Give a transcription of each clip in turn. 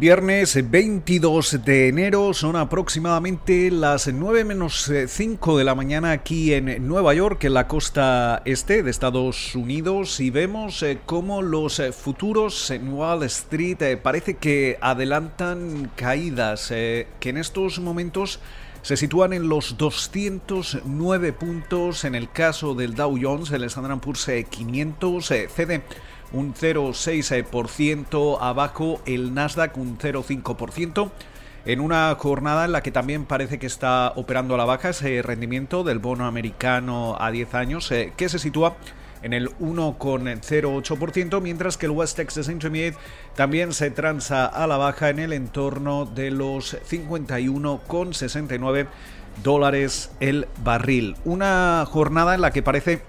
Viernes 22 de enero son aproximadamente las 9 menos 5 de la mañana aquí en Nueva York, en la costa este de Estados Unidos, y vemos eh, cómo los eh, futuros en Wall Street eh, parece que adelantan caídas que en estos momentos se sitúan en los 209 puntos. En el caso del Dow Jones, el Standard Poor's 500 cede un 0,6% abajo, el Nasdaq un 0,5%. En una jornada en la que también parece que está operando a la baja ese rendimiento del bono americano a 10 años, eh, que se sitúa en el 1,08%, mientras que el West Texas Intermediate también se transa a la baja en el entorno de los 51,69 dólares el barril. Una jornada en la que parece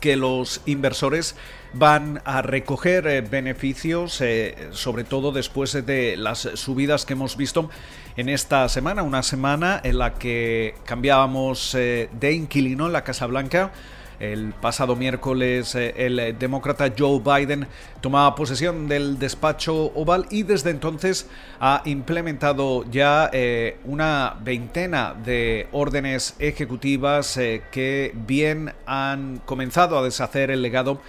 que los inversores van a recoger eh, beneficios, eh, sobre todo después de las subidas que hemos visto en esta semana, una semana en la que cambiábamos eh, de inquilino en la Casa Blanca. El pasado miércoles el demócrata Joe Biden tomaba posesión del despacho oval y desde entonces ha implementado ya una veintena de órdenes ejecutivas que bien han comenzado a deshacer el legado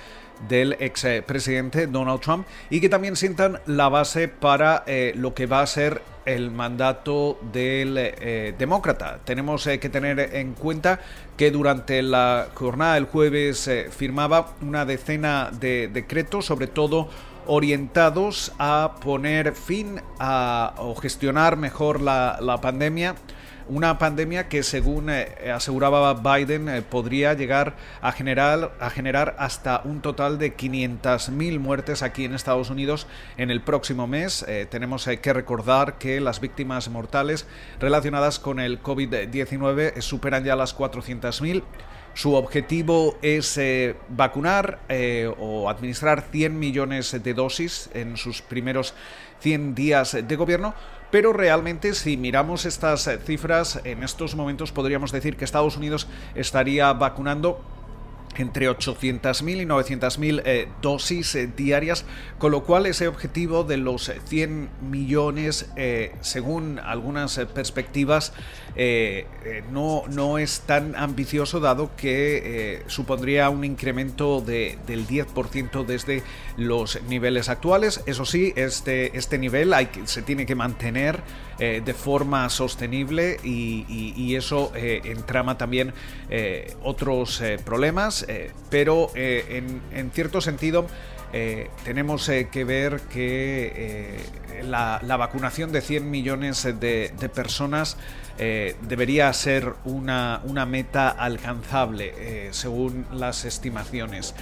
del ex presidente Donald Trump y que también sientan la base para eh, lo que va a ser el mandato del eh, demócrata. Tenemos eh, que tener en cuenta que durante la jornada del jueves firmaba una decena de decretos, sobre todo orientados a poner fin a o gestionar mejor la, la pandemia una pandemia que según eh, aseguraba Biden eh, podría llegar a generar, hasta un total de 500.000 muertes aquí en Estados Unidos en el próximo mes. Eh, tenemos que recordar que las víctimas mortales relacionadas con el COVID-19 superan ya las 400.000. Su objetivo es vacunar o administrar 100 millones de dosis en sus primeros 100 días de gobierno, pero realmente si miramos estas cifras, en estos momentos podríamos decir que Estados Unidos estaría vacunando entre 800.000 y 900.000 eh, dosis eh, diarias, con lo cual ese objetivo de los 100 millones, eh, según algunas perspectivas, no, no es tan ambicioso dado que supondría un incremento de, del 10% desde los niveles actuales. Eso sí, este, este nivel hay se tiene que mantener de forma sostenible y, eso entrama también otros problemas eh, pero eh, en, cierto sentido eh, tenemos que ver que la, vacunación de 100 millones de, personas debería ser una meta alcanzable según las estimaciones.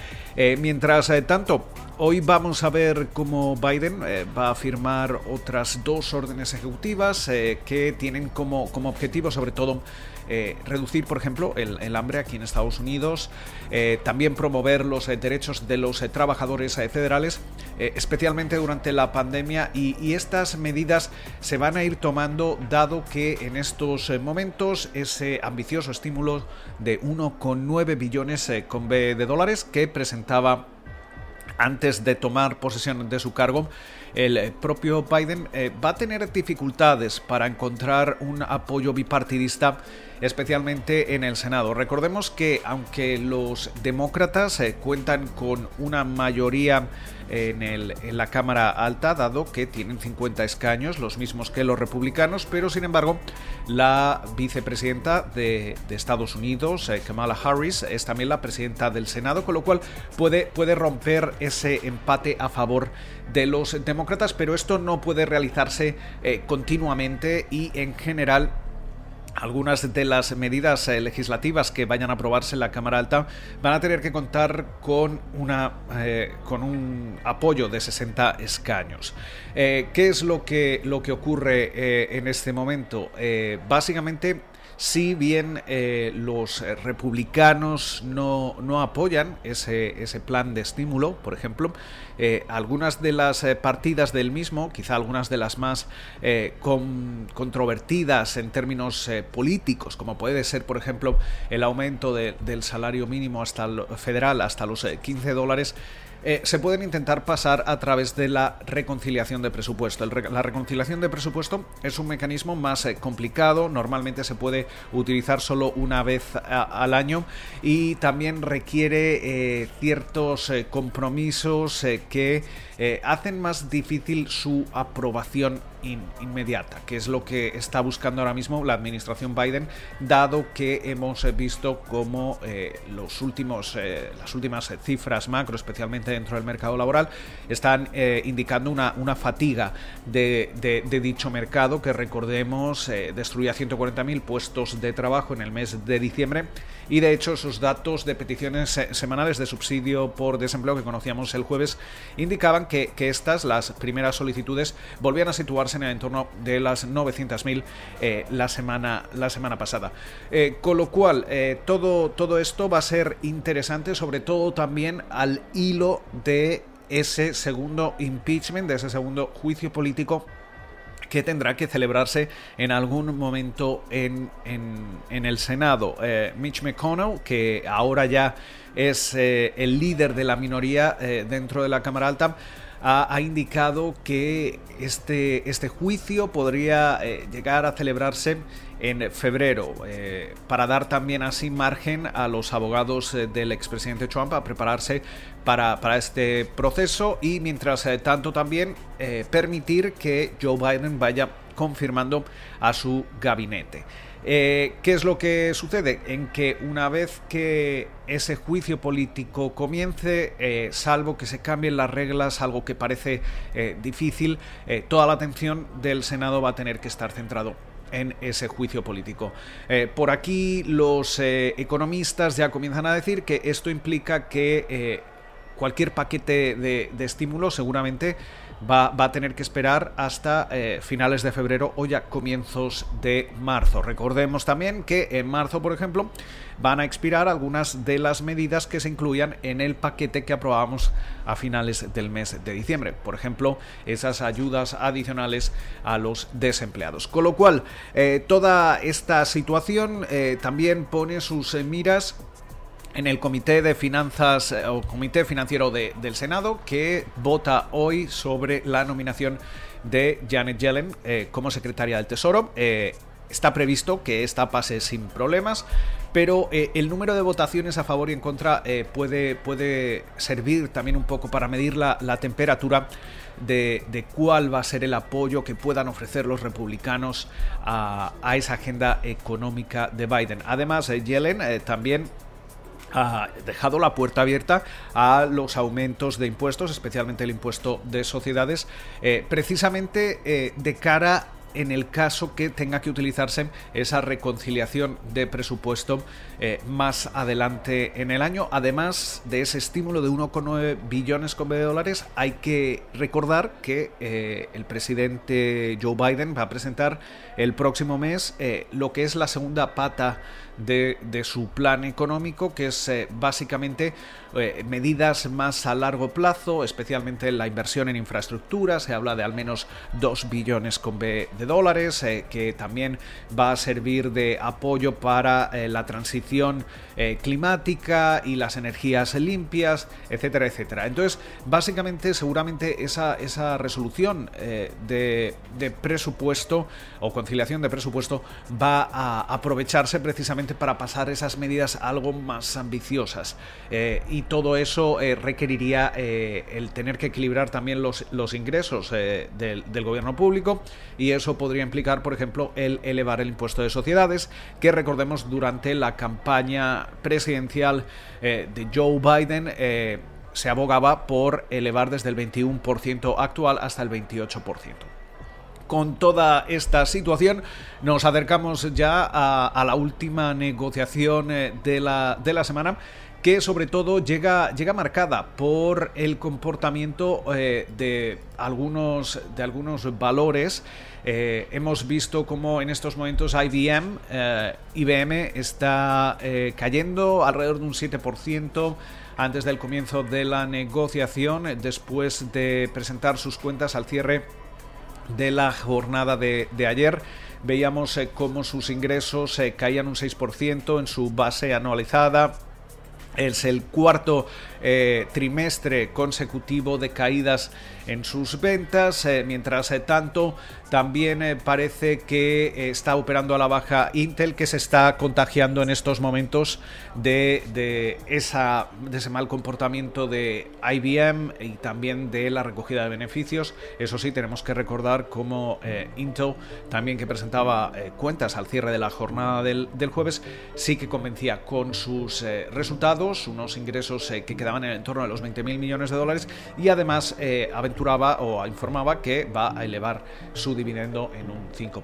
Mientras tanto, hoy vamos a ver cómo Biden va a firmar otras dos órdenes ejecutivas que tienen como, como objetivo sobre todo eh, reducir, por ejemplo, el, hambre aquí en Estados Unidos, eh, también promover los eh, derechos de los trabajadores federales, especialmente durante la pandemia, y, estas medidas se van a ir tomando dado que en estos momentos ese ambicioso estímulo de 1,9 billones de dólares que antes de tomar posesión de su cargo, el propio Biden va a tener dificultades para encontrar un apoyo bipartidista especialmente en el Senado. Recordemos que aunque los demócratas eh, cuentan con una mayoría en, la Cámara Alta, dado que tienen 50 escaños, los mismos que los republicanos, pero sin embargo la vicepresidenta de, Estados Unidos, eh, Kamala Harris, es también la presidenta del Senado, con lo cual puede, puede romper ese empate a favor de los demócratas, pero esto no puede realizarse eh, continuamente y en general algunas de las medidas eh, legislativas que vayan a aprobarse en la Cámara Alta van a tener que contar con, una, eh, con un apoyo de 60 escaños. Eh, ¿Qué es lo que, lo que ocurre en este momento? básicamente si bien eh, los eh, republicanos no, apoyan ese, ese, plan de estímulo, por ejemplo, eh, algunas de las partidas del mismo, quizá algunas de las más controvertidas en términos políticos, como puede ser, por ejemplo, el aumento del salario mínimo hasta federal hasta los 15 dólares, eh, se pueden intentar pasar a través de la reconciliación de presupuesto. la reconciliación de presupuesto es un mecanismo más eh, complicado, normalmente se puede utilizar solo una vez al año y también requiere eh, ciertos compromisos que hacen más difícil su aprobación inmediata, que es lo que está buscando ahora mismo la administración Biden, dado que hemos visto como los últimos, las últimas cifras macro, especialmente dentro del mercado laboral están eh, indicando una, una fatiga de, dicho mercado que recordemos eh, destruía 140.000 puestos de trabajo en el mes de diciembre. Y de hecho esos datos de peticiones eh, semanales de subsidio por desempleo que conocíamos el jueves indicaban que, estas, las primeras solicitudes, volvían a situarse en el entorno de las 900.000 la, semana, la semana pasada. con lo cual, todo, todo esto va a ser interesante, sobre todo también al hilo de ese segundo impeachment, de ese segundo juicio político que tendrá que celebrarse en algún momento en, el Senado. Eh, Mitch McConnell, que ahora ya es eh, el líder de la minoría eh, dentro de la Cámara Alta, ha, indicado que este, este juicio podría llegar a celebrarse en febrero, eh, para dar también así margen a los abogados eh, del expresidente Trump a prepararse para, este proceso y mientras eh, tanto también permitir que Joe Biden vaya confirmando a su gabinete. ¿Qué es lo que sucede? En que una vez que ese juicio político comience, salvo que se cambien las reglas, algo que parece difícil, toda la atención del Senado va a tener que estar centrado en ese juicio político. Eh, por aquí los eh, economistas ya comienzan a decir que esto implica que eh, cualquier paquete de, estímulo seguramente va, a tener que esperar hasta eh, finales de febrero o ya comienzos de marzo. Recordemos también que en marzo, por ejemplo, van a expirar algunas de las medidas que se incluían en el paquete que aprobamos a finales del mes de diciembre. Por ejemplo, esas ayudas adicionales a los desempleados. Con lo cual, eh, toda esta situación eh, también pone sus miras en el Comité de Finanzas eh, o Comité Financiero del Senado que vota hoy sobre la nominación de Janet Yellen eh, como secretaria del Tesoro. Eh, está previsto que esta pase sin problemas, pero el número de votaciones a favor y en contra puede, puede servir también un poco para medir la, temperatura de, cuál va a ser el apoyo que puedan ofrecer los republicanos a, a esa agenda económica de Biden. Además, Yellen también ha dejado la puerta abierta a los aumentos de impuestos, especialmente el impuesto de sociedades, eh, precisamente eh, de cara en el caso que tenga que utilizarse esa reconciliación de presupuesto eh, más adelante en el año. Además de ese estímulo de 1,9 billones de dólares, hay que recordar que el presidente Joe Biden va a presentar el próximo mes lo que es la segunda pata de, su plan económico, que es eh, básicamente eh, medidas más a largo plazo, especialmente la inversión en infraestructura, se habla de al menos 2 billones con B de dólares, eh, que también va a servir de apoyo para la transición climática y las energías limpias, etcétera, etcétera. Entonces, básicamente, seguramente esa, esa resolución de, de presupuesto o conciliación de presupuesto va a aprovecharse precisamente para pasar esas medidas algo más ambiciosas. Eh, y todo eso eh, requeriría eh, el tener que equilibrar también los, los ingresos del, del, gobierno público y eso podría implicar, por ejemplo, el elevar el impuesto de sociedades, que recordemos durante la campaña presidencial de Joe Biden se abogaba por elevar desde el 21% actual hasta el 28% con toda esta situación, nos acercamos ya a, la última negociación eh, de la, de la semana que sobre todo llega, llega marcada por el comportamiento eh, de, algunos, de algunos valores. Eh, hemos visto como en estos momentos IBM, IBM está cayendo alrededor de un 7% antes del comienzo de la negociación, después de presentar sus cuentas al cierre de la jornada de, ayer. Veíamos eh, cómo sus ingresos eh, caían un 6% en su base anualizada. Es el cuarto eh, trimestre consecutivo de caídas en sus ventas. Eh, mientras tanto, también parece que está operando a la baja Intel, que se está contagiando en estos momentos de, esa, de ese mal comportamiento de IBM y también de la recogida de beneficios. Eso sí, tenemos que recordar cómo Intel, también que presentaba cuentas al cierre de la jornada del, del jueves, sí que convencía con sus resultados, unos ingresos que quedaban en torno a los 20.000 millones de dólares y además eh, aventuraba o informaba que va a elevar su dividendo en un 5%.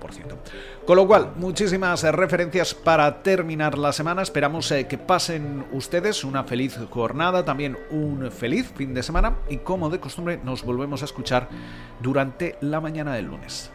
Con lo cual, muchísimas referencias para terminar la semana. Esperamos eh, que pasen ustedes una feliz jornada, también un feliz fin de semana y como de costumbre nos volvemos a escuchar durante la mañana del lunes.